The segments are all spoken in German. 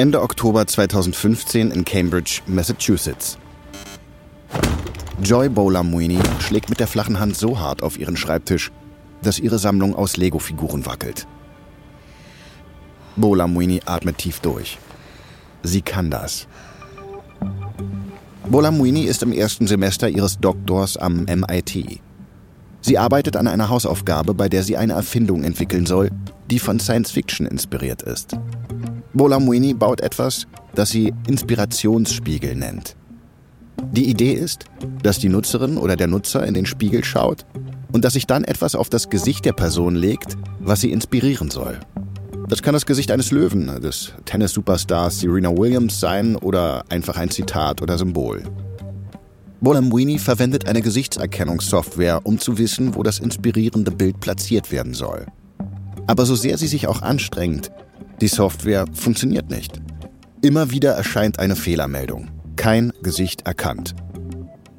Ende Oktober 2015 in Cambridge, Massachusetts. Joy Bowler-Muini schlägt mit der flachen Hand so hart auf ihren Schreibtisch, dass ihre Sammlung aus Lego-Figuren wackelt. Bowler-Muini atmet tief durch. Sie kann das. Bowler-Muini ist im ersten Semester ihres Doktors am MIT. Sie arbeitet an einer Hausaufgabe, bei der sie eine Erfindung entwickeln soll, die von Science Fiction inspiriert ist. Bowler-Muini baut etwas, das sie Inspirationsspiegel nennt. Die Idee ist, dass die Nutzerin oder der Nutzer in den Spiegel schaut und dass sich dann etwas auf das Gesicht der Person legt, was sie inspirieren soll. Das kann das Gesicht eines Löwen, des Tennis-Superstars Serena Williams sein oder einfach ein Zitat oder Symbol. Bolamwini verwendet eine Gesichtserkennungssoftware, um zu wissen, wo das inspirierende Bild platziert werden soll. Aber so sehr sie sich auch anstrengt, die Software funktioniert nicht. Immer wieder erscheint eine Fehlermeldung kein Gesicht erkannt.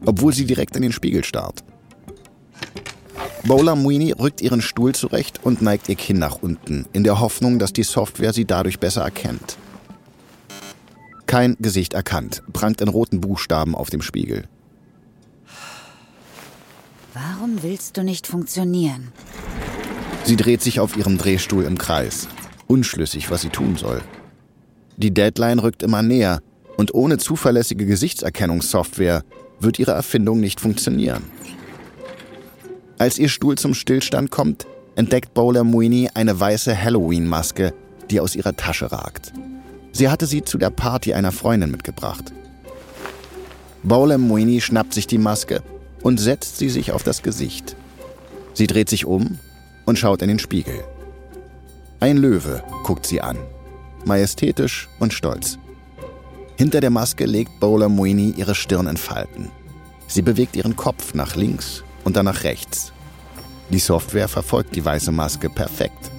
Obwohl sie direkt in den Spiegel starrt. Bowler Muini rückt ihren Stuhl zurecht und neigt ihr Kinn nach unten, in der Hoffnung, dass die Software sie dadurch besser erkennt. Kein Gesicht erkannt, prangt in roten Buchstaben auf dem Spiegel. Warum willst du nicht funktionieren? Sie dreht sich auf ihrem Drehstuhl im Kreis, unschlüssig, was sie tun soll. Die Deadline rückt immer näher und ohne zuverlässige Gesichtserkennungssoftware wird ihre Erfindung nicht funktionieren. Als ihr Stuhl zum Stillstand kommt, entdeckt Bowler Muini eine weiße Halloween-Maske, die aus ihrer Tasche ragt. Sie hatte sie zu der Party einer Freundin mitgebracht. Bowler Muini schnappt sich die Maske und setzt sie sich auf das Gesicht. Sie dreht sich um und schaut in den Spiegel. Ein Löwe guckt sie an, majestätisch und stolz. Hinter der Maske legt Bowler Muini ihre Stirn in Falten. Sie bewegt ihren Kopf nach links und dann nach rechts. Die Software verfolgt die weiße Maske perfekt.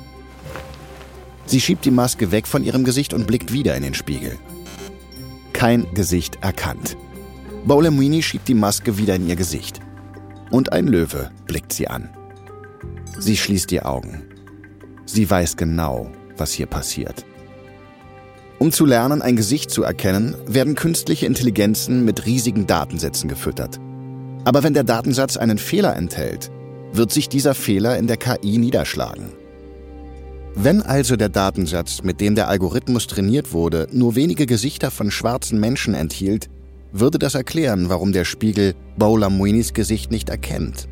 Sie schiebt die Maske weg von ihrem Gesicht und blickt wieder in den Spiegel. Kein Gesicht erkannt. Bowler Muini schiebt die Maske wieder in ihr Gesicht. Und ein Löwe blickt sie an. Sie schließt die Augen. Sie weiß genau, was hier passiert. Um zu lernen, ein Gesicht zu erkennen, werden künstliche Intelligenzen mit riesigen Datensätzen gefüttert. Aber wenn der Datensatz einen Fehler enthält, wird sich dieser Fehler in der KI niederschlagen. Wenn also der Datensatz, mit dem der Algorithmus trainiert wurde, nur wenige Gesichter von schwarzen Menschen enthielt, würde das erklären, warum der Spiegel Bowler Muinis Gesicht nicht erkennt.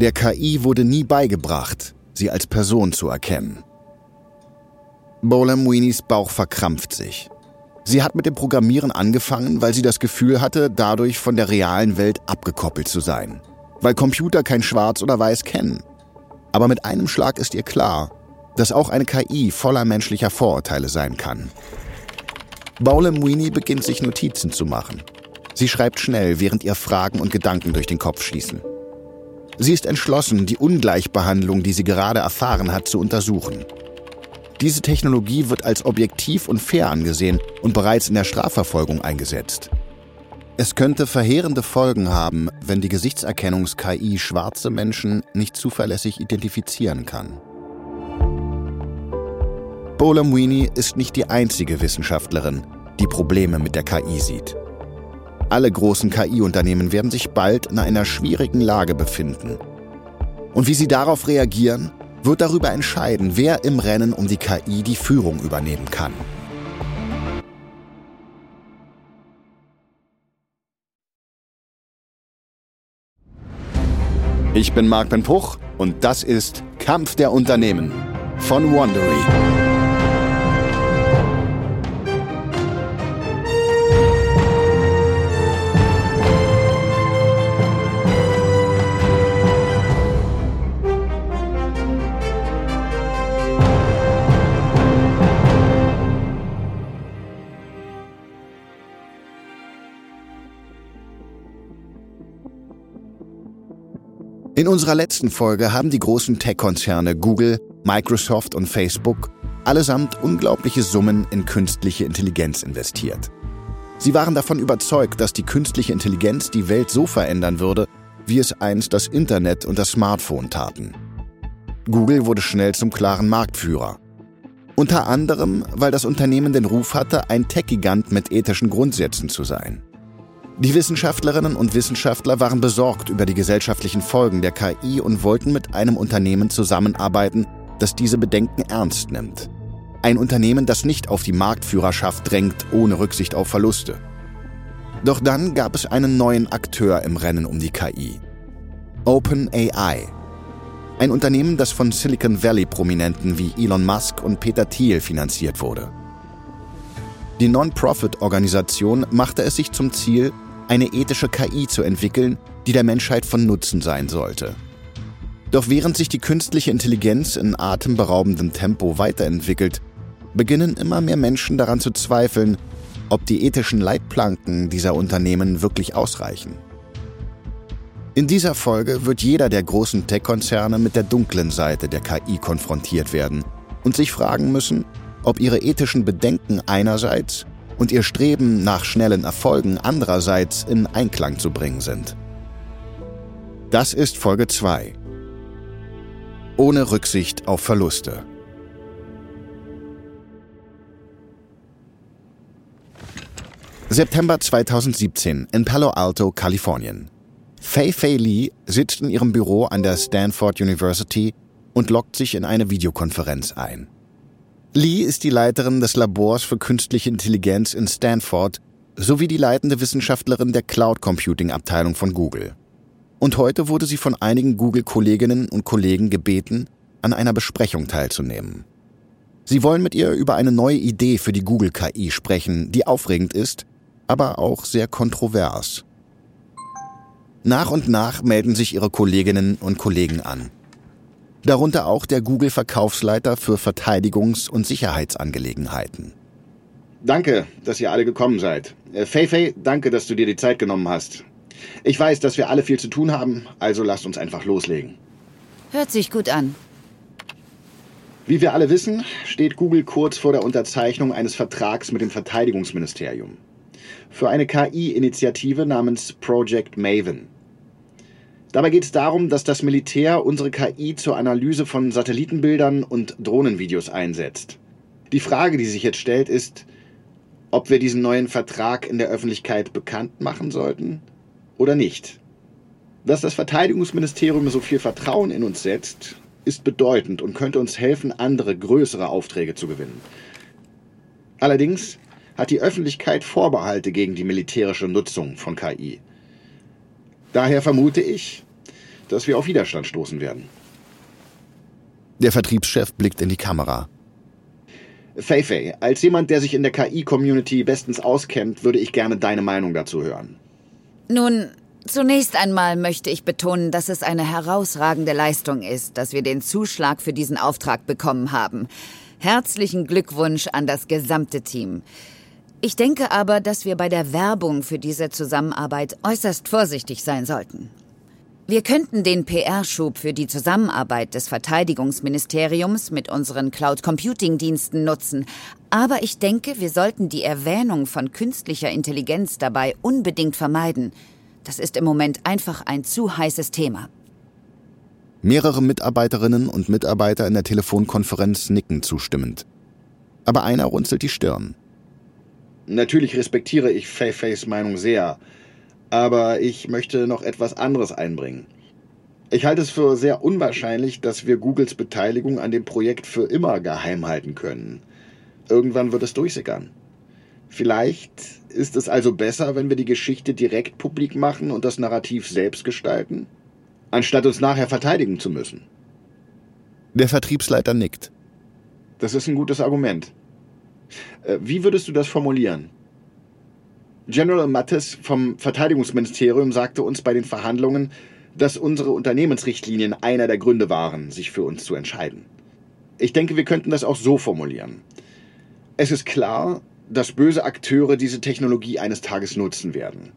Der KI wurde nie beigebracht, sie als Person zu erkennen. Bowler Muinis Bauch verkrampft sich. Sie hat mit dem Programmieren angefangen, weil sie das Gefühl hatte, dadurch von der realen Welt abgekoppelt zu sein. Weil Computer kein Schwarz oder Weiß kennen. Aber mit einem Schlag ist ihr klar, dass auch eine KI voller menschlicher Vorurteile sein kann. Bowler Muini beginnt sich Notizen zu machen. Sie schreibt schnell, während ihr Fragen und Gedanken durch den Kopf schießen. Sie ist entschlossen, die Ungleichbehandlung, die sie gerade erfahren hat, zu untersuchen. Diese Technologie wird als objektiv und fair angesehen und bereits in der Strafverfolgung eingesetzt. Es könnte verheerende Folgen haben, wenn die Gesichtserkennungs-KI schwarze Menschen nicht zuverlässig identifizieren kann. Bola Muini ist nicht die einzige Wissenschaftlerin, die Probleme mit der KI sieht. Alle großen KI-Unternehmen werden sich bald in einer schwierigen Lage befinden. Und wie sie darauf reagieren, wird darüber entscheiden, wer im Rennen um die KI die Führung übernehmen kann. Ich bin Marc Ben Puch und das ist Kampf der Unternehmen von Wandery. In unserer letzten Folge haben die großen Tech-Konzerne Google, Microsoft und Facebook allesamt unglaubliche Summen in künstliche Intelligenz investiert. Sie waren davon überzeugt, dass die künstliche Intelligenz die Welt so verändern würde, wie es einst das Internet und das Smartphone taten. Google wurde schnell zum klaren Marktführer. Unter anderem, weil das Unternehmen den Ruf hatte, ein Tech-Gigant mit ethischen Grundsätzen zu sein. Die Wissenschaftlerinnen und Wissenschaftler waren besorgt über die gesellschaftlichen Folgen der KI und wollten mit einem Unternehmen zusammenarbeiten, das diese Bedenken ernst nimmt. Ein Unternehmen, das nicht auf die Marktführerschaft drängt, ohne Rücksicht auf Verluste. Doch dann gab es einen neuen Akteur im Rennen um die KI. OpenAI ein Unternehmen, das von Silicon Valley-Prominenten wie Elon Musk und Peter Thiel finanziert wurde. Die Non-Profit-Organisation machte es sich zum Ziel, eine ethische KI zu entwickeln, die der Menschheit von Nutzen sein sollte. Doch während sich die künstliche Intelligenz in atemberaubendem Tempo weiterentwickelt, beginnen immer mehr Menschen daran zu zweifeln, ob die ethischen Leitplanken dieser Unternehmen wirklich ausreichen. In dieser Folge wird jeder der großen Tech-Konzerne mit der dunklen Seite der KI konfrontiert werden und sich fragen müssen, ob ihre ethischen Bedenken einerseits und ihr Streben nach schnellen Erfolgen andererseits in Einklang zu bringen sind. Das ist Folge 2. Ohne Rücksicht auf Verluste. September 2017 in Palo Alto, Kalifornien. Fei Fei Li sitzt in ihrem Büro an der Stanford University und loggt sich in eine Videokonferenz ein. Li ist die Leiterin des Labors für künstliche Intelligenz in Stanford sowie die leitende Wissenschaftlerin der Cloud Computing Abteilung von Google. Und heute wurde sie von einigen Google-Kolleginnen und Kollegen gebeten, an einer Besprechung teilzunehmen. Sie wollen mit ihr über eine neue Idee für die Google-KI sprechen, die aufregend ist, aber auch sehr kontrovers. Nach und nach melden sich ihre Kolleginnen und Kollegen an. Darunter auch der Google-Verkaufsleiter für Verteidigungs- und Sicherheitsangelegenheiten. Danke, dass ihr alle gekommen seid. Äh, Fei Fei, danke, dass du dir die Zeit genommen hast. Ich weiß, dass wir alle viel zu tun haben, also lasst uns einfach loslegen. Hört sich gut an. Wie wir alle wissen, steht Google kurz vor der Unterzeichnung eines Vertrags mit dem Verteidigungsministerium für eine KI-Initiative namens Project Maven. Dabei geht es darum, dass das Militär unsere KI zur Analyse von Satellitenbildern und Drohnenvideos einsetzt. Die Frage, die sich jetzt stellt, ist, ob wir diesen neuen Vertrag in der Öffentlichkeit bekannt machen sollten oder nicht. Dass das Verteidigungsministerium so viel Vertrauen in uns setzt, ist bedeutend und könnte uns helfen, andere größere Aufträge zu gewinnen. Allerdings hat die Öffentlichkeit Vorbehalte gegen die militärische Nutzung von KI. Daher vermute ich, dass wir auf Widerstand stoßen werden. Der Vertriebschef blickt in die Kamera. Fei Fei, als jemand, der sich in der KI-Community bestens auskennt, würde ich gerne deine Meinung dazu hören. Nun, zunächst einmal möchte ich betonen, dass es eine herausragende Leistung ist, dass wir den Zuschlag für diesen Auftrag bekommen haben. Herzlichen Glückwunsch an das gesamte Team. Ich denke aber, dass wir bei der Werbung für diese Zusammenarbeit äußerst vorsichtig sein sollten. Wir könnten den PR-Schub für die Zusammenarbeit des Verteidigungsministeriums mit unseren Cloud Computing Diensten nutzen, aber ich denke, wir sollten die Erwähnung von künstlicher Intelligenz dabei unbedingt vermeiden. Das ist im Moment einfach ein zu heißes Thema. Mehrere Mitarbeiterinnen und Mitarbeiter in der Telefonkonferenz nicken zustimmend. Aber einer runzelt die Stirn. Natürlich respektiere ich Feis Meinung sehr, aber ich möchte noch etwas anderes einbringen. Ich halte es für sehr unwahrscheinlich, dass wir Googles Beteiligung an dem Projekt für immer geheim halten können. Irgendwann wird es durchsickern. Vielleicht ist es also besser, wenn wir die Geschichte direkt publik machen und das Narrativ selbst gestalten, anstatt uns nachher verteidigen zu müssen. Der Vertriebsleiter nickt. Das ist ein gutes Argument. Äh, wie würdest du das formulieren? General Mattis vom Verteidigungsministerium sagte uns bei den Verhandlungen, dass unsere Unternehmensrichtlinien einer der Gründe waren, sich für uns zu entscheiden. Ich denke, wir könnten das auch so formulieren. Es ist klar, dass böse Akteure diese Technologie eines Tages nutzen werden.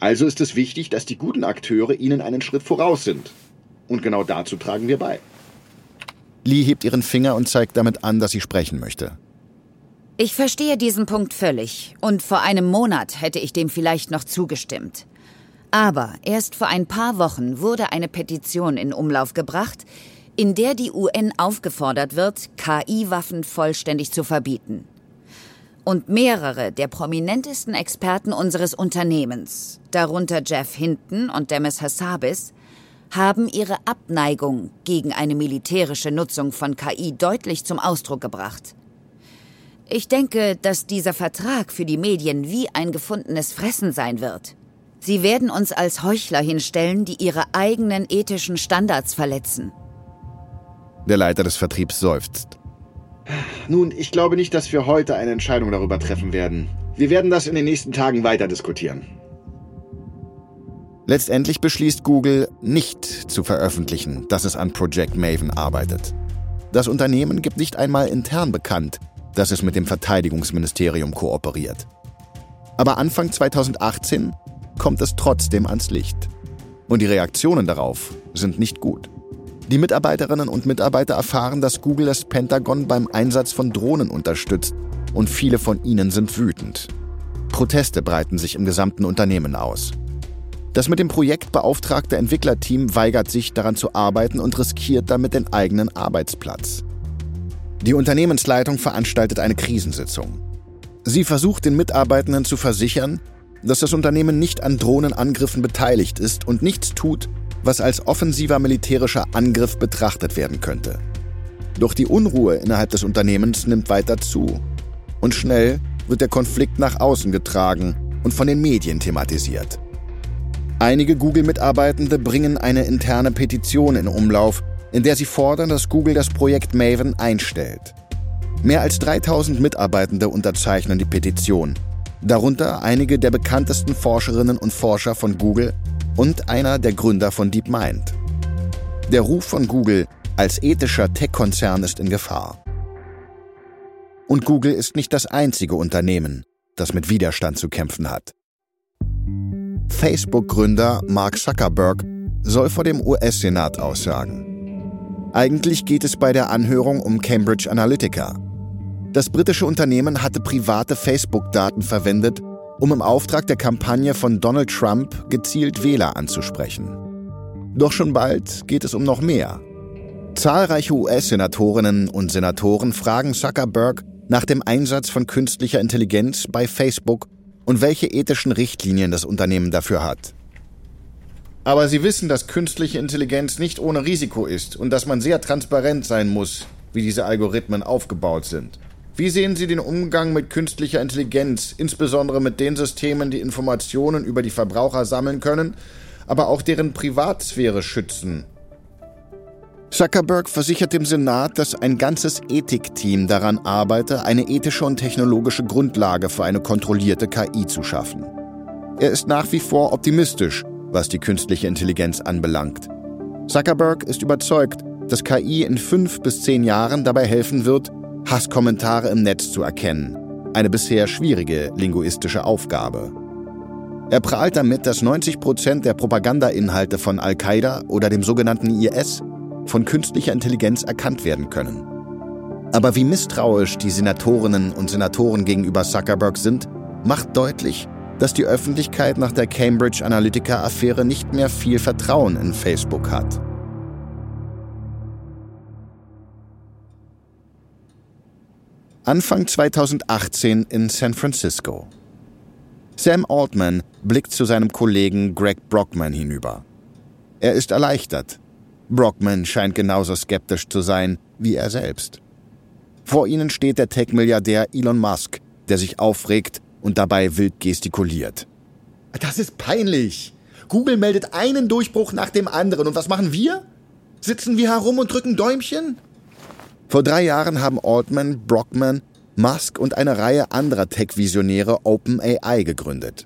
Also ist es wichtig, dass die guten Akteure ihnen einen Schritt voraus sind. Und genau dazu tragen wir bei. Lee hebt ihren Finger und zeigt damit an, dass sie sprechen möchte. Ich verstehe diesen Punkt völlig und vor einem Monat hätte ich dem vielleicht noch zugestimmt. Aber erst vor ein paar Wochen wurde eine Petition in Umlauf gebracht, in der die UN aufgefordert wird, KI-Waffen vollständig zu verbieten. Und mehrere der prominentesten Experten unseres Unternehmens, darunter Jeff Hinton und Demis Hassabis, haben ihre Abneigung gegen eine militärische Nutzung von KI deutlich zum Ausdruck gebracht. Ich denke, dass dieser Vertrag für die Medien wie ein gefundenes Fressen sein wird. Sie werden uns als Heuchler hinstellen, die ihre eigenen ethischen Standards verletzen. Der Leiter des Vertriebs seufzt. Nun, ich glaube nicht, dass wir heute eine Entscheidung darüber treffen werden. Wir werden das in den nächsten Tagen weiter diskutieren. Letztendlich beschließt Google, nicht zu veröffentlichen, dass es an Project Maven arbeitet. Das Unternehmen gibt nicht einmal intern bekannt, dass es mit dem Verteidigungsministerium kooperiert. Aber Anfang 2018 kommt es trotzdem ans Licht. Und die Reaktionen darauf sind nicht gut. Die Mitarbeiterinnen und Mitarbeiter erfahren, dass Google das Pentagon beim Einsatz von Drohnen unterstützt und viele von ihnen sind wütend. Proteste breiten sich im gesamten Unternehmen aus. Das mit dem Projekt beauftragte Entwicklerteam weigert sich, daran zu arbeiten und riskiert damit den eigenen Arbeitsplatz. Die Unternehmensleitung veranstaltet eine Krisensitzung. Sie versucht den Mitarbeitenden zu versichern, dass das Unternehmen nicht an Drohnenangriffen beteiligt ist und nichts tut, was als offensiver militärischer Angriff betrachtet werden könnte. Doch die Unruhe innerhalb des Unternehmens nimmt weiter zu. Und schnell wird der Konflikt nach außen getragen und von den Medien thematisiert. Einige Google-Mitarbeitende bringen eine interne Petition in Umlauf, in der sie fordern, dass Google das Projekt Maven einstellt. Mehr als 3000 Mitarbeitende unterzeichnen die Petition, darunter einige der bekanntesten Forscherinnen und Forscher von Google und einer der Gründer von DeepMind. Der Ruf von Google als ethischer Tech-Konzern ist in Gefahr. Und Google ist nicht das einzige Unternehmen, das mit Widerstand zu kämpfen hat. Facebook-Gründer Mark Zuckerberg soll vor dem US-Senat aussagen. Eigentlich geht es bei der Anhörung um Cambridge Analytica. Das britische Unternehmen hatte private Facebook-Daten verwendet, um im Auftrag der Kampagne von Donald Trump gezielt Wähler anzusprechen. Doch schon bald geht es um noch mehr. Zahlreiche US-Senatorinnen und Senatoren fragen Zuckerberg nach dem Einsatz von künstlicher Intelligenz bei Facebook und welche ethischen Richtlinien das Unternehmen dafür hat. Aber Sie wissen, dass künstliche Intelligenz nicht ohne Risiko ist und dass man sehr transparent sein muss, wie diese Algorithmen aufgebaut sind. Wie sehen Sie den Umgang mit künstlicher Intelligenz, insbesondere mit den Systemen, die Informationen über die Verbraucher sammeln können, aber auch deren Privatsphäre schützen? Zuckerberg versichert dem Senat, dass ein ganzes Ethikteam daran arbeite, eine ethische und technologische Grundlage für eine kontrollierte KI zu schaffen. Er ist nach wie vor optimistisch, was die künstliche Intelligenz anbelangt. Zuckerberg ist überzeugt, dass KI in fünf bis zehn Jahren dabei helfen wird, Hasskommentare im Netz zu erkennen. Eine bisher schwierige linguistische Aufgabe. Er prahlt damit, dass 90 Prozent der Propagandainhalte von Al-Qaida oder dem sogenannten IS von künstlicher Intelligenz erkannt werden können. Aber wie misstrauisch die Senatorinnen und Senatoren gegenüber Zuckerberg sind, macht deutlich, dass die Öffentlichkeit nach der Cambridge Analytica-Affäre nicht mehr viel Vertrauen in Facebook hat. Anfang 2018 in San Francisco. Sam Altman blickt zu seinem Kollegen Greg Brockman hinüber. Er ist erleichtert. Brockman scheint genauso skeptisch zu sein wie er selbst. Vor ihnen steht der Tech-Milliardär Elon Musk, der sich aufregt und dabei wild gestikuliert. Das ist peinlich. Google meldet einen Durchbruch nach dem anderen. Und was machen wir? Sitzen wir herum und drücken Däumchen? Vor drei Jahren haben Altman, Brockman, Musk und eine Reihe anderer Tech-Visionäre OpenAI gegründet.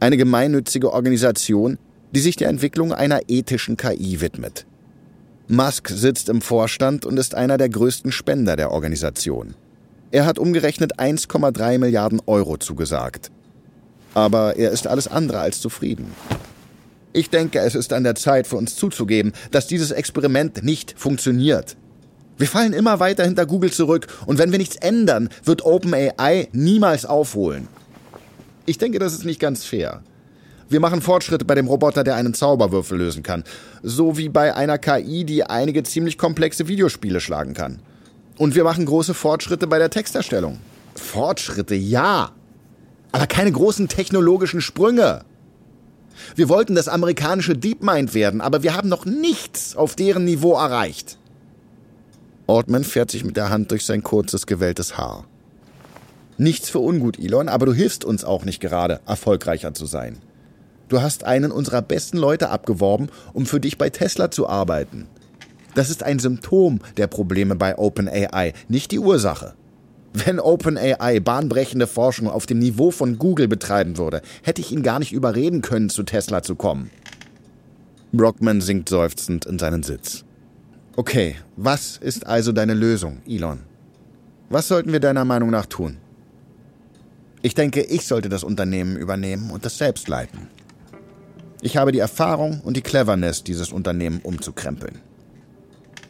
Eine gemeinnützige Organisation, die sich der Entwicklung einer ethischen KI widmet. Musk sitzt im Vorstand und ist einer der größten Spender der Organisation. Er hat umgerechnet 1,3 Milliarden Euro zugesagt. Aber er ist alles andere als zufrieden. Ich denke, es ist an der Zeit für uns zuzugeben, dass dieses Experiment nicht funktioniert. Wir fallen immer weiter hinter Google zurück und wenn wir nichts ändern, wird OpenAI niemals aufholen. Ich denke, das ist nicht ganz fair. Wir machen Fortschritte bei dem Roboter, der einen Zauberwürfel lösen kann. So wie bei einer KI, die einige ziemlich komplexe Videospiele schlagen kann. Und wir machen große Fortschritte bei der Texterstellung. Fortschritte, ja. Aber keine großen technologischen Sprünge. Wir wollten das amerikanische DeepMind werden, aber wir haben noch nichts auf deren Niveau erreicht. Ortman fährt sich mit der Hand durch sein kurzes, gewelltes Haar. Nichts für ungut, Elon, aber du hilfst uns auch nicht gerade, erfolgreicher zu sein. Du hast einen unserer besten Leute abgeworben, um für dich bei Tesla zu arbeiten. Das ist ein Symptom der Probleme bei OpenAI, nicht die Ursache. Wenn OpenAI bahnbrechende Forschung auf dem Niveau von Google betreiben würde, hätte ich ihn gar nicht überreden können, zu Tesla zu kommen. Brockman sinkt seufzend in seinen Sitz. Okay, was ist also deine Lösung, Elon? Was sollten wir deiner Meinung nach tun? Ich denke, ich sollte das Unternehmen übernehmen und es selbst leiten. Ich habe die Erfahrung und die Cleverness, dieses Unternehmen umzukrempeln.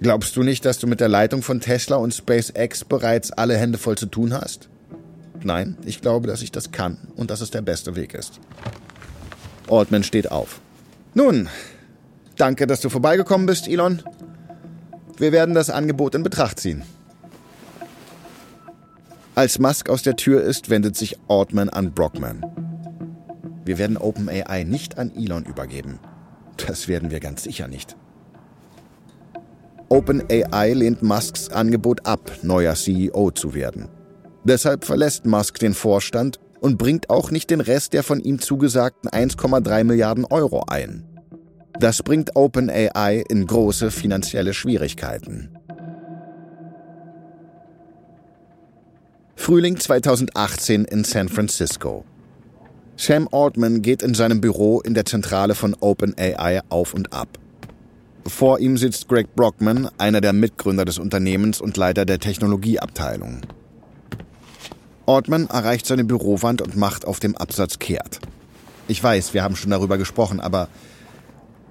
Glaubst du nicht, dass du mit der Leitung von Tesla und SpaceX bereits alle Hände voll zu tun hast? Nein, ich glaube, dass ich das kann und dass es der beste Weg ist. Altman steht auf. Nun, danke, dass du vorbeigekommen bist, Elon. Wir werden das Angebot in Betracht ziehen. Als Musk aus der Tür ist, wendet sich Altman an Brockman. Wir werden OpenAI nicht an Elon übergeben. Das werden wir ganz sicher nicht. OpenAI lehnt Musks Angebot ab, neuer CEO zu werden. Deshalb verlässt Musk den Vorstand und bringt auch nicht den Rest der von ihm zugesagten 1,3 Milliarden Euro ein. Das bringt OpenAI in große finanzielle Schwierigkeiten. Frühling 2018 in San Francisco. Sam Altman geht in seinem Büro in der Zentrale von OpenAI auf und ab. Vor ihm sitzt Greg Brockman, einer der Mitgründer des Unternehmens und Leiter der Technologieabteilung. Altman erreicht seine Bürowand und macht auf dem Absatz kehrt. Ich weiß, wir haben schon darüber gesprochen, aber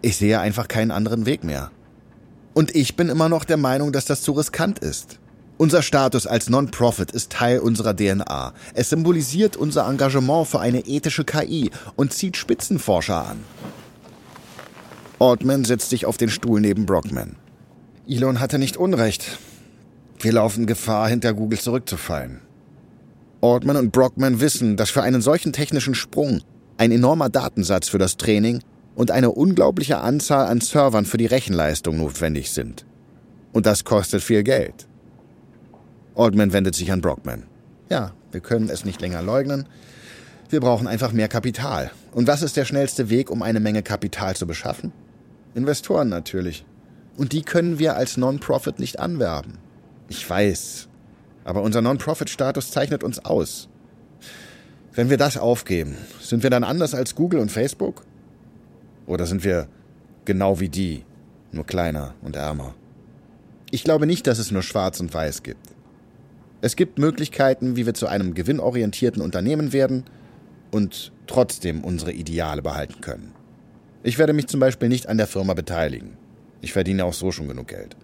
ich sehe einfach keinen anderen Weg mehr. Und ich bin immer noch der Meinung, dass das zu riskant ist. Unser Status als Non-Profit ist Teil unserer DNA. Es symbolisiert unser Engagement für eine ethische KI und zieht Spitzenforscher an. Ortman setzt sich auf den Stuhl neben Brockman. Elon hatte nicht Unrecht. Wir laufen Gefahr, hinter Google zurückzufallen. Ortman und Brockman wissen, dass für einen solchen technischen Sprung ein enormer Datensatz für das Training und eine unglaubliche Anzahl an Servern für die Rechenleistung notwendig sind. Und das kostet viel Geld. Oldman wendet sich an Brockman. Ja, wir können es nicht länger leugnen. Wir brauchen einfach mehr Kapital. Und was ist der schnellste Weg, um eine Menge Kapital zu beschaffen? Investoren natürlich. Und die können wir als Non-Profit nicht anwerben. Ich weiß. Aber unser Non-Profit-Status zeichnet uns aus. Wenn wir das aufgeben, sind wir dann anders als Google und Facebook? Oder sind wir genau wie die, nur kleiner und ärmer? Ich glaube nicht, dass es nur schwarz und weiß gibt. Es gibt Möglichkeiten, wie wir zu einem gewinnorientierten Unternehmen werden und trotzdem unsere Ideale behalten können. Ich werde mich zum Beispiel nicht an der Firma beteiligen. Ich verdiene auch so schon genug Geld.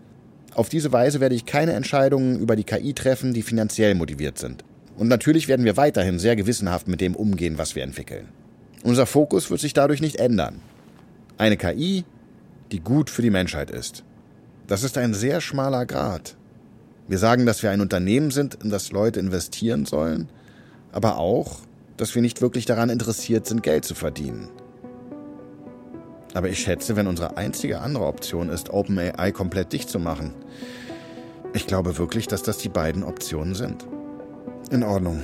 Auf diese Weise werde ich keine Entscheidungen über die KI treffen, die finanziell motiviert sind. Und natürlich werden wir weiterhin sehr gewissenhaft mit dem umgehen, was wir entwickeln. Unser Fokus wird sich dadurch nicht ändern. Eine KI, die gut für die Menschheit ist. Das ist ein sehr schmaler Grad. Wir sagen, dass wir ein Unternehmen sind, in das Leute investieren sollen, aber auch, dass wir nicht wirklich daran interessiert sind, Geld zu verdienen. Aber ich schätze, wenn unsere einzige andere Option ist, OpenAI komplett dicht zu machen. Ich glaube wirklich, dass das die beiden Optionen sind. In Ordnung.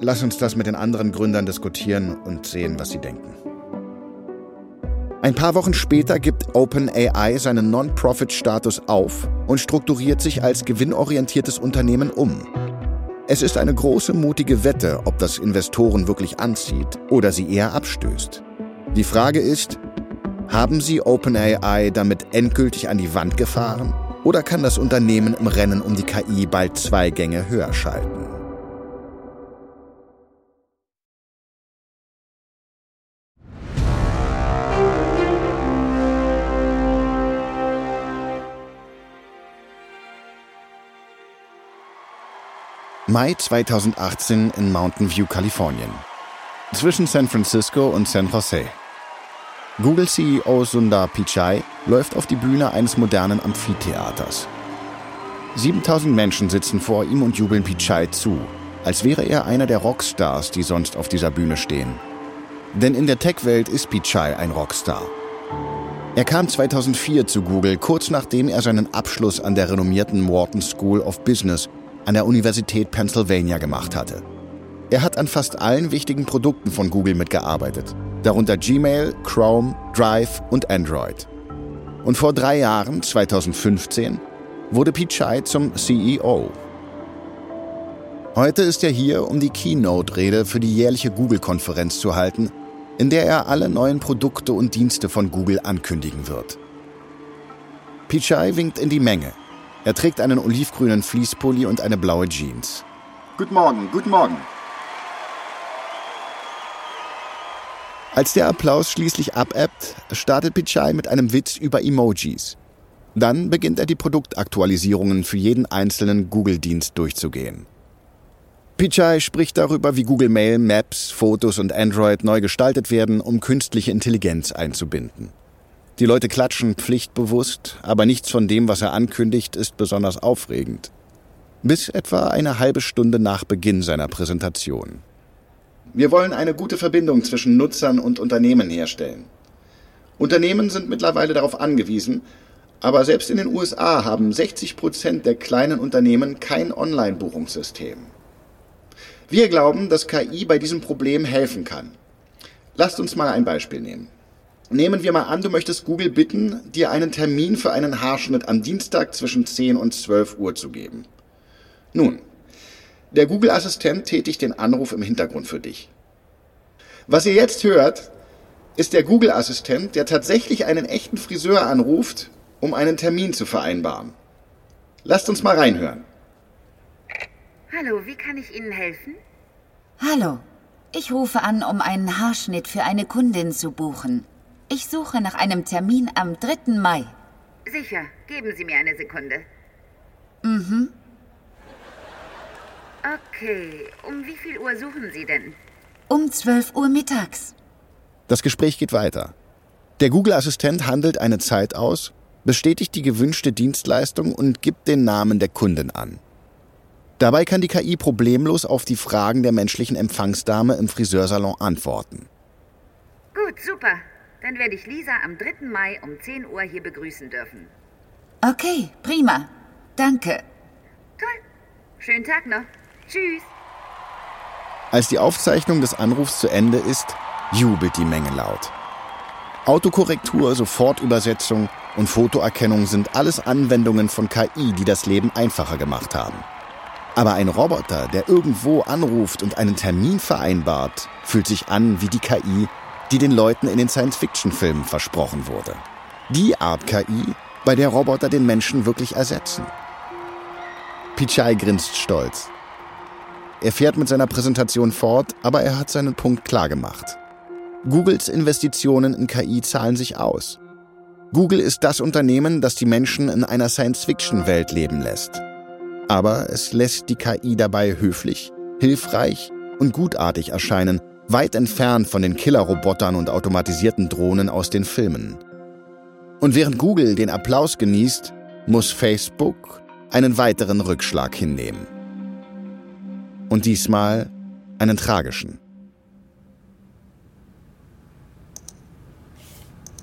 Lass uns das mit den anderen Gründern diskutieren und sehen, was sie denken. Ein paar Wochen später gibt OpenAI seinen Non-Profit-Status auf und strukturiert sich als gewinnorientiertes Unternehmen um. Es ist eine große, mutige Wette, ob das Investoren wirklich anzieht oder sie eher abstößt. Die Frage ist, haben Sie OpenAI damit endgültig an die Wand gefahren? Oder kann das Unternehmen im Rennen um die KI bald zwei Gänge höher schalten? Mai 2018 in Mountain View, Kalifornien. Zwischen San Francisco und San Jose. Google CEO Sundar Pichai läuft auf die Bühne eines modernen Amphitheaters. 7000 Menschen sitzen vor ihm und jubeln Pichai zu, als wäre er einer der Rockstars, die sonst auf dieser Bühne stehen. Denn in der Tech-Welt ist Pichai ein Rockstar. Er kam 2004 zu Google, kurz nachdem er seinen Abschluss an der renommierten Wharton School of Business an der Universität Pennsylvania gemacht hatte. Er hat an fast allen wichtigen Produkten von Google mitgearbeitet, darunter Gmail, Chrome, Drive und Android. Und vor drei Jahren, 2015, wurde Pichai zum CEO. Heute ist er hier, um die Keynote-Rede für die jährliche Google-Konferenz zu halten, in der er alle neuen Produkte und Dienste von Google ankündigen wird. Pichai winkt in die Menge. Er trägt einen olivgrünen Fließpulli und eine blaue Jeans. Guten Morgen, guten Morgen. Als der Applaus schließlich abebbt, startet Pichai mit einem Witz über Emojis. Dann beginnt er die Produktaktualisierungen für jeden einzelnen Google-Dienst durchzugehen. Pichai spricht darüber, wie Google Mail, Maps, Fotos und Android neu gestaltet werden, um künstliche Intelligenz einzubinden. Die Leute klatschen pflichtbewusst, aber nichts von dem, was er ankündigt, ist besonders aufregend. Bis etwa eine halbe Stunde nach Beginn seiner Präsentation. Wir wollen eine gute Verbindung zwischen Nutzern und Unternehmen herstellen. Unternehmen sind mittlerweile darauf angewiesen, aber selbst in den USA haben 60 Prozent der kleinen Unternehmen kein Online-Buchungssystem. Wir glauben, dass KI bei diesem Problem helfen kann. Lasst uns mal ein Beispiel nehmen. Nehmen wir mal an, du möchtest Google bitten, dir einen Termin für einen Haarschnitt am Dienstag zwischen 10 und 12 Uhr zu geben. Nun, der Google-Assistent tätigt den Anruf im Hintergrund für dich. Was ihr jetzt hört, ist der Google-Assistent, der tatsächlich einen echten Friseur anruft, um einen Termin zu vereinbaren. Lasst uns mal reinhören. Hallo, wie kann ich Ihnen helfen? Hallo, ich rufe an, um einen Haarschnitt für eine Kundin zu buchen. Ich suche nach einem Termin am 3. Mai. Sicher, geben Sie mir eine Sekunde. Mhm. Okay, um wie viel Uhr suchen Sie denn? Um 12 Uhr mittags. Das Gespräch geht weiter. Der Google-Assistent handelt eine Zeit aus, bestätigt die gewünschte Dienstleistung und gibt den Namen der Kundin an. Dabei kann die KI problemlos auf die Fragen der menschlichen Empfangsdame im Friseursalon antworten. Gut, super. Dann werde ich Lisa am 3. Mai um 10 Uhr hier begrüßen dürfen. Okay, prima. Danke. Toll. Schönen Tag noch. Tschüss. Als die Aufzeichnung des Anrufs zu Ende ist, jubelt die Menge laut. Autokorrektur, Sofortübersetzung und Fotoerkennung sind alles Anwendungen von KI, die das Leben einfacher gemacht haben. Aber ein Roboter, der irgendwo anruft und einen Termin vereinbart, fühlt sich an wie die KI, die den Leuten in den Science-Fiction-Filmen versprochen wurde. Die Art KI, bei der Roboter den Menschen wirklich ersetzen. Pichai grinst stolz. Er fährt mit seiner Präsentation fort, aber er hat seinen Punkt klar gemacht. Googles Investitionen in KI zahlen sich aus. Google ist das Unternehmen, das die Menschen in einer Science-Fiction-Welt leben lässt. Aber es lässt die KI dabei höflich, hilfreich und gutartig erscheinen, weit entfernt von den Killerrobotern und automatisierten Drohnen aus den Filmen. Und während Google den Applaus genießt, muss Facebook einen weiteren Rückschlag hinnehmen. Und diesmal einen tragischen.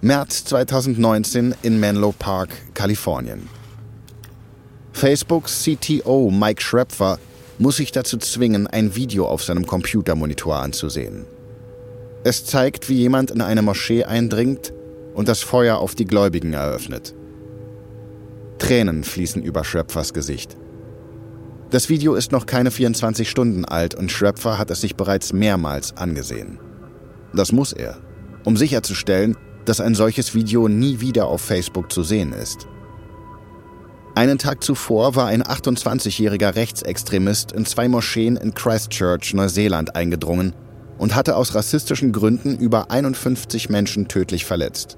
März 2019 in Menlo Park, Kalifornien. Facebooks CTO Mike Schrepfer muss sich dazu zwingen, ein Video auf seinem Computermonitor anzusehen. Es zeigt, wie jemand in eine Moschee eindringt und das Feuer auf die Gläubigen eröffnet. Tränen fließen über Schröpfers Gesicht. Das Video ist noch keine 24 Stunden alt und Schröpfer hat es sich bereits mehrmals angesehen. Das muss er, um sicherzustellen, dass ein solches Video nie wieder auf Facebook zu sehen ist. Einen Tag zuvor war ein 28-jähriger Rechtsextremist in zwei Moscheen in Christchurch, Neuseeland eingedrungen und hatte aus rassistischen Gründen über 51 Menschen tödlich verletzt.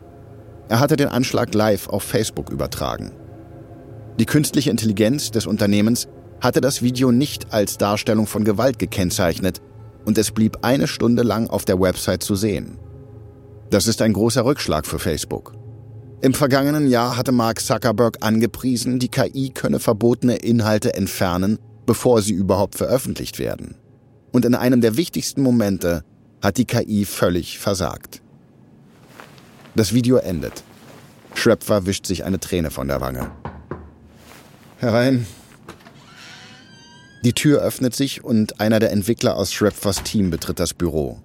Er hatte den Anschlag live auf Facebook übertragen. Die künstliche Intelligenz des Unternehmens hatte das Video nicht als Darstellung von Gewalt gekennzeichnet und es blieb eine Stunde lang auf der Website zu sehen. Das ist ein großer Rückschlag für Facebook. Im vergangenen Jahr hatte Mark Zuckerberg angepriesen, die KI könne verbotene Inhalte entfernen, bevor sie überhaupt veröffentlicht werden. Und in einem der wichtigsten Momente hat die KI völlig versagt. Das Video endet. Schröpfer wischt sich eine Träne von der Wange. Herein. Die Tür öffnet sich und einer der Entwickler aus Schröpfers Team betritt das Büro.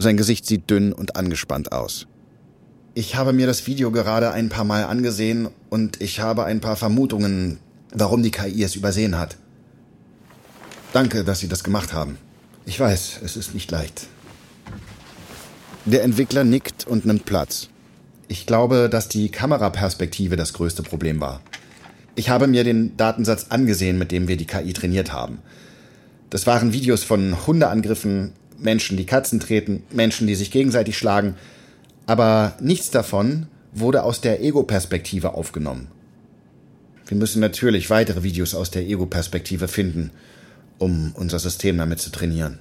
Sein Gesicht sieht dünn und angespannt aus. Ich habe mir das Video gerade ein paar Mal angesehen und ich habe ein paar Vermutungen, warum die KI es übersehen hat. Danke, dass Sie das gemacht haben. Ich weiß, es ist nicht leicht. Der Entwickler nickt und nimmt Platz. Ich glaube, dass die Kameraperspektive das größte Problem war. Ich habe mir den Datensatz angesehen, mit dem wir die KI trainiert haben. Das waren Videos von Hundeangriffen, Menschen, die Katzen treten, Menschen, die sich gegenseitig schlagen, aber nichts davon wurde aus der Ego-Perspektive aufgenommen. Wir müssen natürlich weitere Videos aus der Ego-Perspektive finden, um unser System damit zu trainieren.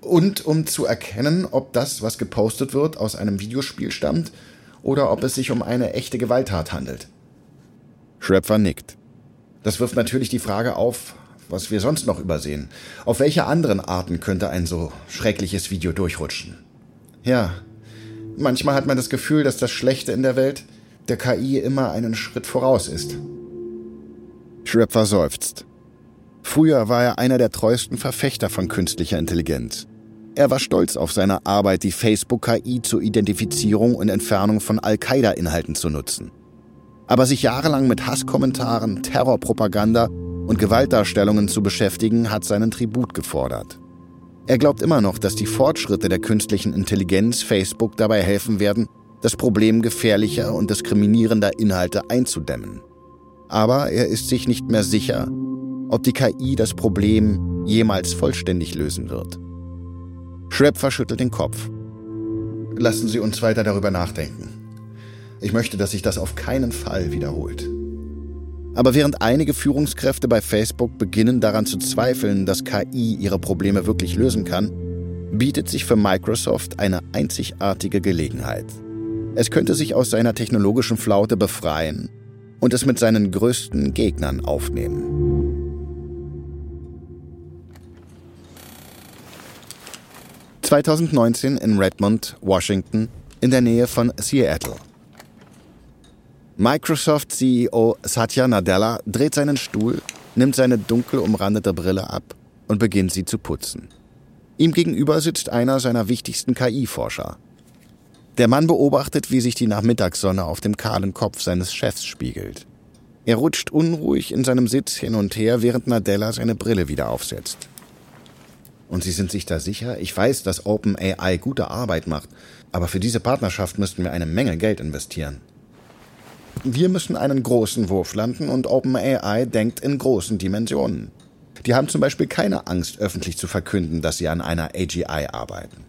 Und um zu erkennen, ob das, was gepostet wird, aus einem Videospiel stammt oder ob es sich um eine echte Gewalttat handelt. Schröpfer nickt. Das wirft natürlich die Frage auf, was wir sonst noch übersehen. Auf welche anderen Arten könnte ein so schreckliches Video durchrutschen? Ja, Manchmal hat man das Gefühl, dass das Schlechte in der Welt der KI immer einen Schritt voraus ist. Schröpfer seufzt. Früher war er einer der treuesten Verfechter von künstlicher Intelligenz. Er war stolz auf seine Arbeit, die Facebook-KI zur Identifizierung und Entfernung von Al-Qaida-Inhalten zu nutzen. Aber sich jahrelang mit Hasskommentaren, Terrorpropaganda und Gewaltdarstellungen zu beschäftigen, hat seinen Tribut gefordert. Er glaubt immer noch, dass die Fortschritte der künstlichen Intelligenz Facebook dabei helfen werden, das Problem gefährlicher und diskriminierender Inhalte einzudämmen. Aber er ist sich nicht mehr sicher, ob die KI das Problem jemals vollständig lösen wird. Schröpfer schüttelt den Kopf. Lassen Sie uns weiter darüber nachdenken. Ich möchte, dass sich das auf keinen Fall wiederholt. Aber während einige Führungskräfte bei Facebook beginnen daran zu zweifeln, dass KI ihre Probleme wirklich lösen kann, bietet sich für Microsoft eine einzigartige Gelegenheit. Es könnte sich aus seiner technologischen Flaute befreien und es mit seinen größten Gegnern aufnehmen. ...2019 in Redmond, Washington, in der Nähe von Seattle. Microsoft-CEO Satya Nadella dreht seinen Stuhl, nimmt seine dunkel umrandete Brille ab und beginnt sie zu putzen. Ihm gegenüber sitzt einer seiner wichtigsten KI-Forscher. Der Mann beobachtet, wie sich die Nachmittagssonne auf dem kahlen Kopf seines Chefs spiegelt. Er rutscht unruhig in seinem Sitz hin und her, während Nadella seine Brille wieder aufsetzt. Und Sie sind sich da sicher? Ich weiß, dass OpenAI gute Arbeit macht, aber für diese Partnerschaft müssten wir eine Menge Geld investieren. Wir müssen einen großen Wurf landen und OpenAI denkt in großen Dimensionen. Die haben zum Beispiel keine Angst, öffentlich zu verkünden, dass sie an einer AGI arbeiten.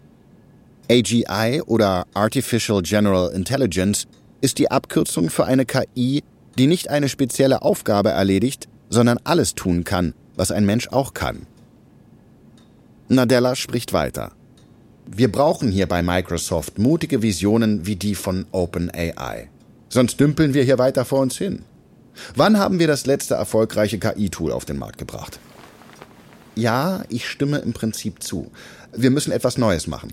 AGI oder Artificial General Intelligence ist die Abkürzung für eine KI, die nicht eine spezielle Aufgabe erledigt, sondern alles tun kann, was ein Mensch auch kann. Nadella spricht weiter. Wir brauchen hier bei Microsoft mutige Visionen wie die von OpenAI. Sonst dümpeln wir hier weiter vor uns hin. Wann haben wir das letzte erfolgreiche KI-Tool auf den Markt gebracht? Ja, ich stimme im Prinzip zu. Wir müssen etwas Neues machen.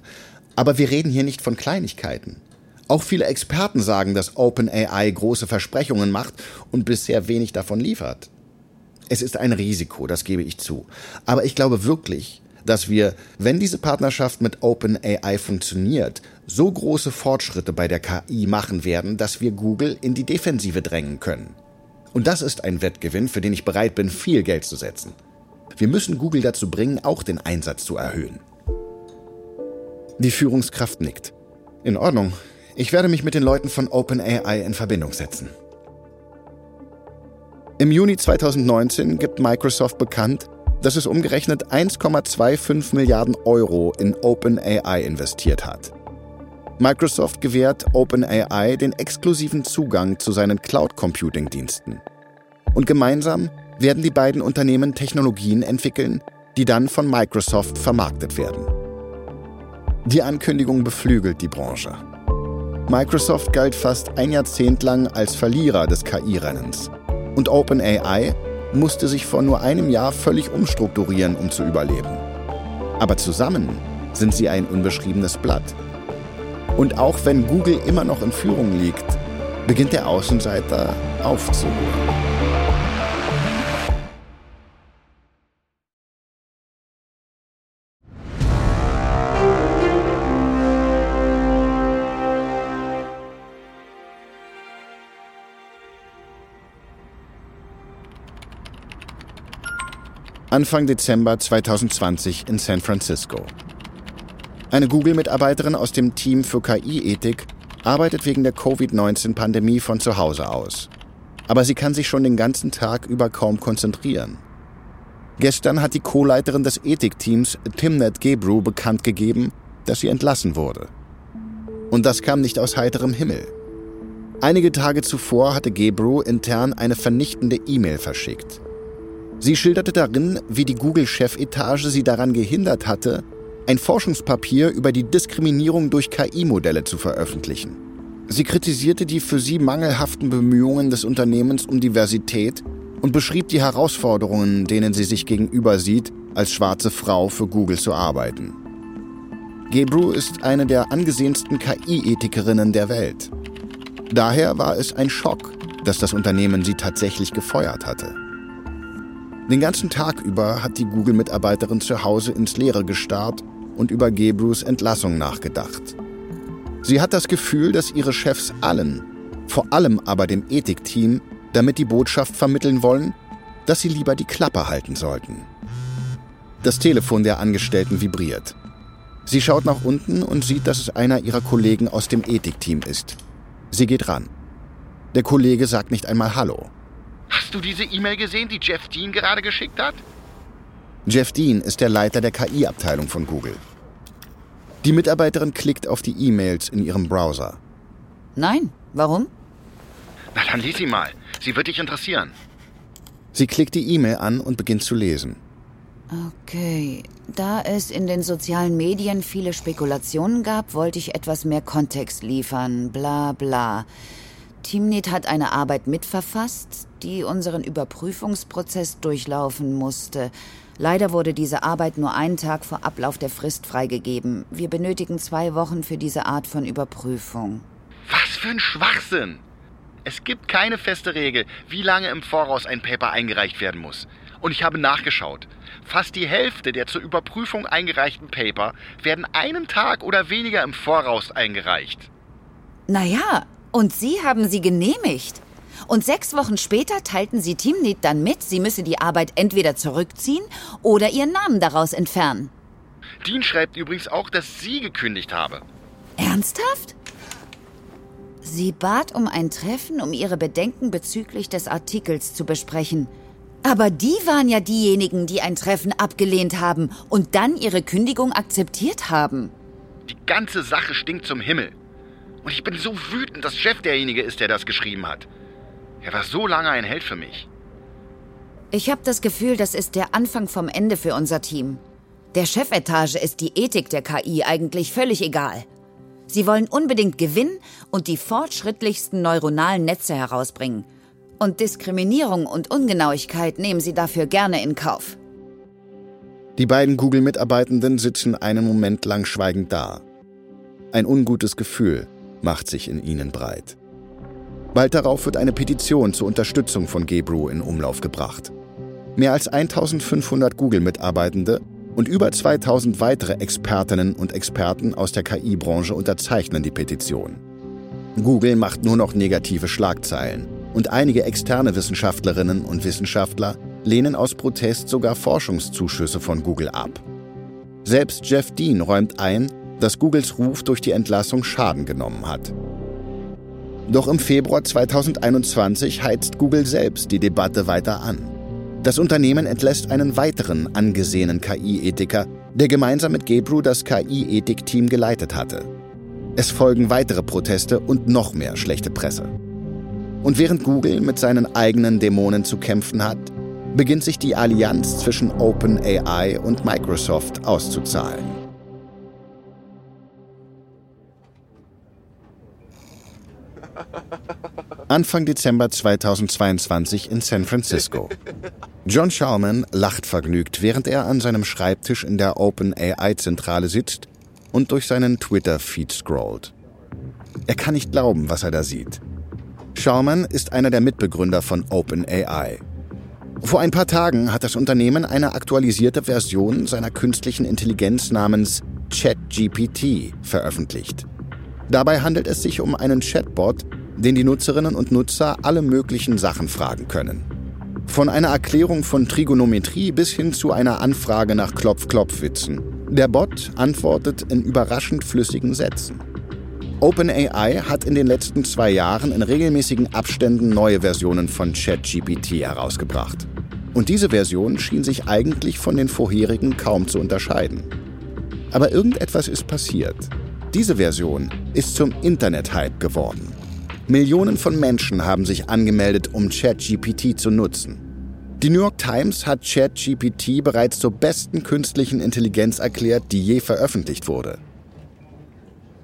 Aber wir reden hier nicht von Kleinigkeiten. Auch viele Experten sagen, dass OpenAI große Versprechungen macht und bisher wenig davon liefert. Es ist ein Risiko, das gebe ich zu. Aber ich glaube wirklich, dass wir, wenn diese Partnerschaft mit OpenAI funktioniert, so große Fortschritte bei der KI machen werden, dass wir Google in die Defensive drängen können. Und das ist ein Wettgewinn, für den ich bereit bin, viel Geld zu setzen. Wir müssen Google dazu bringen, auch den Einsatz zu erhöhen. Die Führungskraft nickt. In Ordnung. Ich werde mich mit den Leuten von OpenAI in Verbindung setzen. Im Juni 2019 gibt Microsoft bekannt, dass es umgerechnet 1,25 Milliarden Euro in OpenAI investiert hat. Microsoft gewährt OpenAI den exklusiven Zugang zu seinen Cloud-Computing-Diensten. Und gemeinsam werden die beiden Unternehmen Technologien entwickeln, die dann von Microsoft vermarktet werden. Die Ankündigung beflügelt die Branche. Microsoft galt fast ein Jahrzehnt lang als Verlierer des KI-Rennens. Und OpenAI musste sich vor nur einem Jahr völlig umstrukturieren, um zu überleben. Aber zusammen sind sie ein unbeschriebenes Blatt. Und auch wenn Google immer noch in Führung liegt, beginnt der Außenseiter aufzuholen. Anfang Dezember 2020 in San Francisco. Eine Google-Mitarbeiterin aus dem Team für KI-Ethik arbeitet wegen der Covid-19-Pandemie von zu Hause aus. Aber sie kann sich schon den ganzen Tag über kaum konzentrieren. Gestern hat die Co-Leiterin des Ethikteams Timnet Gebru bekannt gegeben, dass sie entlassen wurde. Und das kam nicht aus heiterem Himmel. Einige Tage zuvor hatte Gebru intern eine vernichtende E-Mail verschickt. Sie schilderte darin, wie die Google-Chefetage sie daran gehindert hatte, ein Forschungspapier über die Diskriminierung durch KI-Modelle zu veröffentlichen. Sie kritisierte die für sie mangelhaften Bemühungen des Unternehmens um Diversität und beschrieb die Herausforderungen, denen sie sich gegenüber sieht, als schwarze Frau für Google zu arbeiten. Gebru ist eine der angesehensten KI-Ethikerinnen der Welt. Daher war es ein Schock, dass das Unternehmen sie tatsächlich gefeuert hatte. Den ganzen Tag über hat die Google-Mitarbeiterin zu Hause ins Leere gestarrt und über Gebrus Entlassung nachgedacht. Sie hat das Gefühl, dass ihre Chefs allen, vor allem aber dem Ethikteam, damit die Botschaft vermitteln wollen, dass sie lieber die Klappe halten sollten. Das Telefon der Angestellten vibriert. Sie schaut nach unten und sieht, dass es einer ihrer Kollegen aus dem Ethikteam ist. Sie geht ran. Der Kollege sagt nicht einmal Hallo. Hast du diese E-Mail gesehen, die Jeff Dean gerade geschickt hat? Jeff Dean ist der Leiter der KI-Abteilung von Google. Die Mitarbeiterin klickt auf die E-Mails in ihrem Browser. Nein, warum? Na, dann lies sie mal. Sie wird dich interessieren. Sie klickt die E-Mail an und beginnt zu lesen. Okay, da es in den sozialen Medien viele Spekulationen gab, wollte ich etwas mehr Kontext liefern. Bla bla. Teamnit hat eine Arbeit mitverfasst, die unseren Überprüfungsprozess durchlaufen musste. Leider wurde diese Arbeit nur einen Tag vor Ablauf der Frist freigegeben. Wir benötigen zwei Wochen für diese Art von Überprüfung. Was für ein Schwachsinn! Es gibt keine feste Regel, wie lange im Voraus ein Paper eingereicht werden muss. Und ich habe nachgeschaut. Fast die Hälfte der zur Überprüfung eingereichten Paper werden einen Tag oder weniger im Voraus eingereicht. Naja, und Sie haben sie genehmigt. Und sechs Wochen später teilten sie Teamlead dann mit, sie müsse die Arbeit entweder zurückziehen oder ihren Namen daraus entfernen. Dean schreibt übrigens auch, dass sie gekündigt habe. Ernsthaft? Sie bat um ein Treffen, um ihre Bedenken bezüglich des Artikels zu besprechen. Aber die waren ja diejenigen, die ein Treffen abgelehnt haben und dann ihre Kündigung akzeptiert haben. Die ganze Sache stinkt zum Himmel. Und ich bin so wütend, dass Jeff derjenige ist, der das geschrieben hat. Er war so lange ein Held für mich. Ich habe das Gefühl, das ist der Anfang vom Ende für unser Team. Der Chefetage ist die Ethik der KI eigentlich völlig egal. Sie wollen unbedingt gewinnen und die fortschrittlichsten neuronalen Netze herausbringen. Und Diskriminierung und Ungenauigkeit nehmen sie dafür gerne in Kauf. Die beiden Google-Mitarbeitenden sitzen einen Moment lang schweigend da. Ein ungutes Gefühl, macht sich in ihnen breit. Bald darauf wird eine Petition zur Unterstützung von Gebru in Umlauf gebracht. Mehr als 1500 Google-Mitarbeitende und über 2000 weitere Expertinnen und Experten aus der KI-Branche unterzeichnen die Petition. Google macht nur noch negative Schlagzeilen und einige externe Wissenschaftlerinnen und Wissenschaftler lehnen aus Protest sogar Forschungszuschüsse von Google ab. Selbst Jeff Dean räumt ein, dass Googles Ruf durch die Entlassung Schaden genommen hat. Doch im Februar 2021 heizt Google selbst die Debatte weiter an. Das Unternehmen entlässt einen weiteren angesehenen KI-Ethiker, der gemeinsam mit Gebru das KI-Ethik-Team geleitet hatte. Es folgen weitere Proteste und noch mehr schlechte Presse. Und während Google mit seinen eigenen Dämonen zu kämpfen hat, beginnt sich die Allianz zwischen OpenAI und Microsoft auszuzahlen. Anfang Dezember 2022 in San Francisco. John Shalman lacht vergnügt, während er an seinem Schreibtisch in der OpenAI-Zentrale sitzt und durch seinen Twitter-Feed scrollt. Er kann nicht glauben, was er da sieht. Shalman ist einer der Mitbegründer von OpenAI. Vor ein paar Tagen hat das Unternehmen eine aktualisierte Version seiner künstlichen Intelligenz namens ChatGPT veröffentlicht. Dabei handelt es sich um einen Chatbot, den die Nutzerinnen und Nutzer alle möglichen Sachen fragen können. Von einer Erklärung von Trigonometrie bis hin zu einer Anfrage nach Klopf-Klopf-Witzen. Der Bot antwortet in überraschend flüssigen Sätzen. OpenAI hat in den letzten zwei Jahren in regelmäßigen Abständen neue Versionen von ChatGPT herausgebracht. Und diese Version schien sich eigentlich von den vorherigen kaum zu unterscheiden. Aber irgendetwas ist passiert. Diese Version ist zum Internet-Hype geworden. Millionen von Menschen haben sich angemeldet, um ChatGPT zu nutzen. Die New York Times hat ChatGPT bereits zur besten künstlichen Intelligenz erklärt, die je veröffentlicht wurde.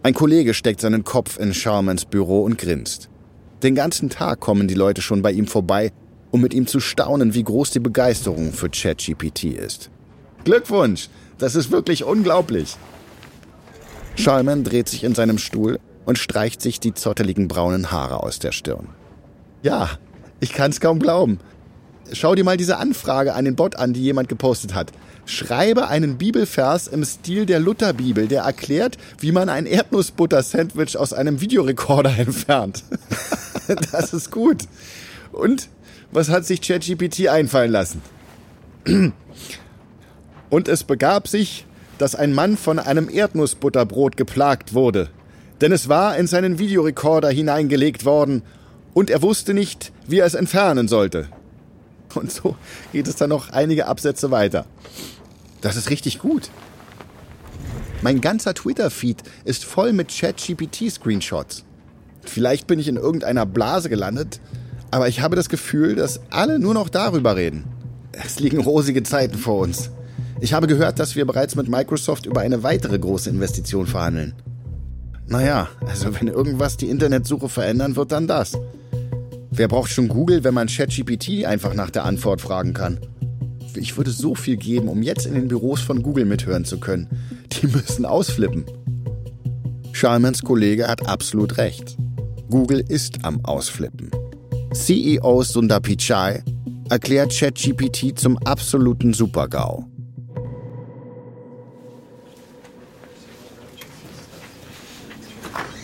Ein Kollege steckt seinen Kopf in Sharmans Büro und grinst. Den ganzen Tag kommen die Leute schon bei ihm vorbei, um mit ihm zu staunen, wie groß die Begeisterung für ChatGPT ist. Glückwunsch! Das ist wirklich unglaublich! Schalman dreht sich in seinem Stuhl und streicht sich die zotteligen braunen Haare aus der Stirn. Ja, ich kann's kaum glauben. Schau dir mal diese Anfrage an den Bot an, die jemand gepostet hat. Schreibe einen Bibelvers im Stil der Lutherbibel, der erklärt, wie man ein Erdnussbutter-Sandwich aus einem Videorekorder entfernt. das ist gut. Und was hat sich ChatGPT einfallen lassen? Und es begab sich, dass ein Mann von einem Erdnussbutterbrot geplagt wurde. Denn es war in seinen Videorekorder hineingelegt worden und er wusste nicht, wie er es entfernen sollte. Und so geht es dann noch einige Absätze weiter. Das ist richtig gut. Mein ganzer Twitter-Feed ist voll mit Chat-GPT-Screenshots. Vielleicht bin ich in irgendeiner Blase gelandet, aber ich habe das Gefühl, dass alle nur noch darüber reden. Es liegen rosige Zeiten vor uns. Ich habe gehört, dass wir bereits mit Microsoft über eine weitere große Investition verhandeln. Naja, also wenn irgendwas die Internetsuche verändern wird, dann das. Wer braucht schon Google, wenn man ChatGPT einfach nach der Antwort fragen kann? Ich würde so viel geben, um jetzt in den Büros von Google mithören zu können. Die müssen ausflippen. Schalmans Kollege hat absolut recht. Google ist am Ausflippen. CEO Sundar Pichai erklärt ChatGPT zum absoluten Supergau.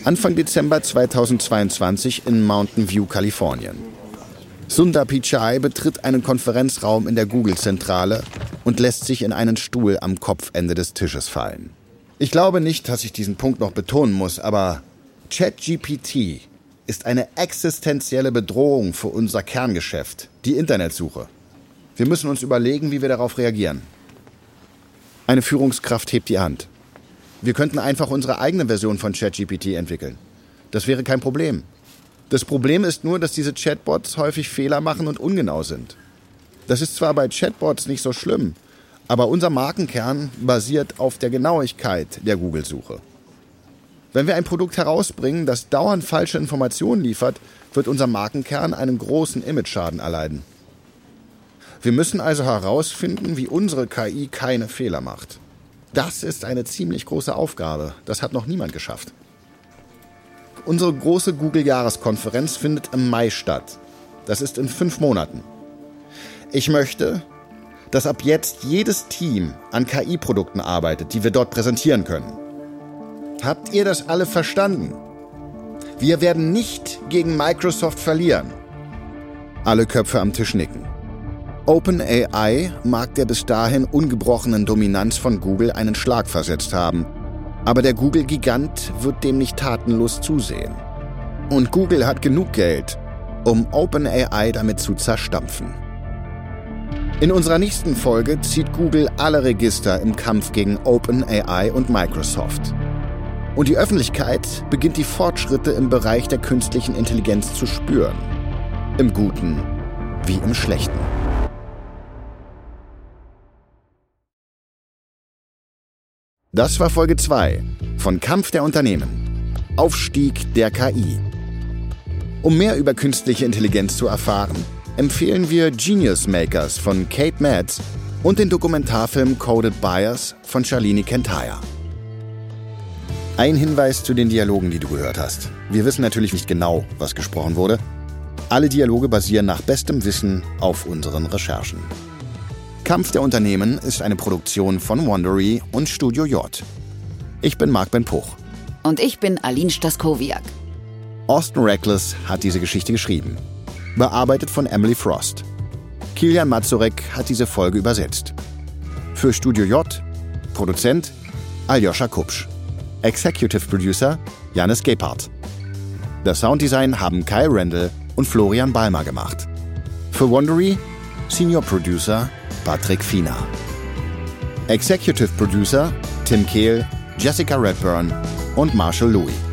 Anfang Dezember 2022 in Mountain View, Kalifornien. Sundar Pichai betritt einen Konferenzraum in der Google-Zentrale und lässt sich in einen Stuhl am Kopfende des Tisches fallen. Ich glaube nicht, dass ich diesen Punkt noch betonen muss, aber ChatGPT ist eine existenzielle Bedrohung für unser Kerngeschäft, die Internetsuche. Wir müssen uns überlegen, wie wir darauf reagieren. Eine Führungskraft hebt die Hand. Wir könnten einfach unsere eigene Version von ChatGPT entwickeln. Das wäre kein Problem. Das Problem ist nur, dass diese Chatbots häufig Fehler machen und ungenau sind. Das ist zwar bei Chatbots nicht so schlimm, aber unser Markenkern basiert auf der Genauigkeit der Google-Suche. Wenn wir ein Produkt herausbringen, das dauernd falsche Informationen liefert, wird unser Markenkern einen großen Imageschaden erleiden. Wir müssen also herausfinden, wie unsere KI keine Fehler macht. Das ist eine ziemlich große Aufgabe. Das hat noch niemand geschafft. Unsere große Google-Jahreskonferenz findet im Mai statt. Das ist in fünf Monaten. Ich möchte, dass ab jetzt jedes Team an KI-Produkten arbeitet, die wir dort präsentieren können. Habt ihr das alle verstanden? Wir werden nicht gegen Microsoft verlieren. Alle Köpfe am Tisch nicken. OpenAI mag der bis dahin ungebrochenen Dominanz von Google einen Schlag versetzt haben, aber der Google-Gigant wird dem nicht tatenlos zusehen. Und Google hat genug Geld, um OpenAI damit zu zerstampfen. In unserer nächsten Folge zieht Google alle Register im Kampf gegen OpenAI und Microsoft. Und die Öffentlichkeit beginnt die Fortschritte im Bereich der künstlichen Intelligenz zu spüren. Im Guten wie im Schlechten. Das war Folge 2 von Kampf der Unternehmen. Aufstieg der KI. Um mehr über künstliche Intelligenz zu erfahren, empfehlen wir Genius Makers von Kate Mads und den Dokumentarfilm Coded Bias von Charlene Kentaya. Ein Hinweis zu den Dialogen, die du gehört hast. Wir wissen natürlich nicht genau, was gesprochen wurde. Alle Dialoge basieren nach bestem Wissen auf unseren Recherchen. Kampf der Unternehmen ist eine Produktion von Wandery und Studio J. Ich bin Marc Ben Puch. Und ich bin Aline Staskowiak. Austin Reckless hat diese Geschichte geschrieben. Bearbeitet von Emily Frost. Kilian Mazurek hat diese Folge übersetzt. Für Studio J, Produzent Aljoscha Kupsch. Executive Producer Janis Gebhardt. Das Sounddesign haben Kyle Randall und Florian Balmer gemacht. Für Wondery Senior Producer Patrick Fiener. Executive Producer Tim Kehl, Jessica Redburn und Marshall Louis.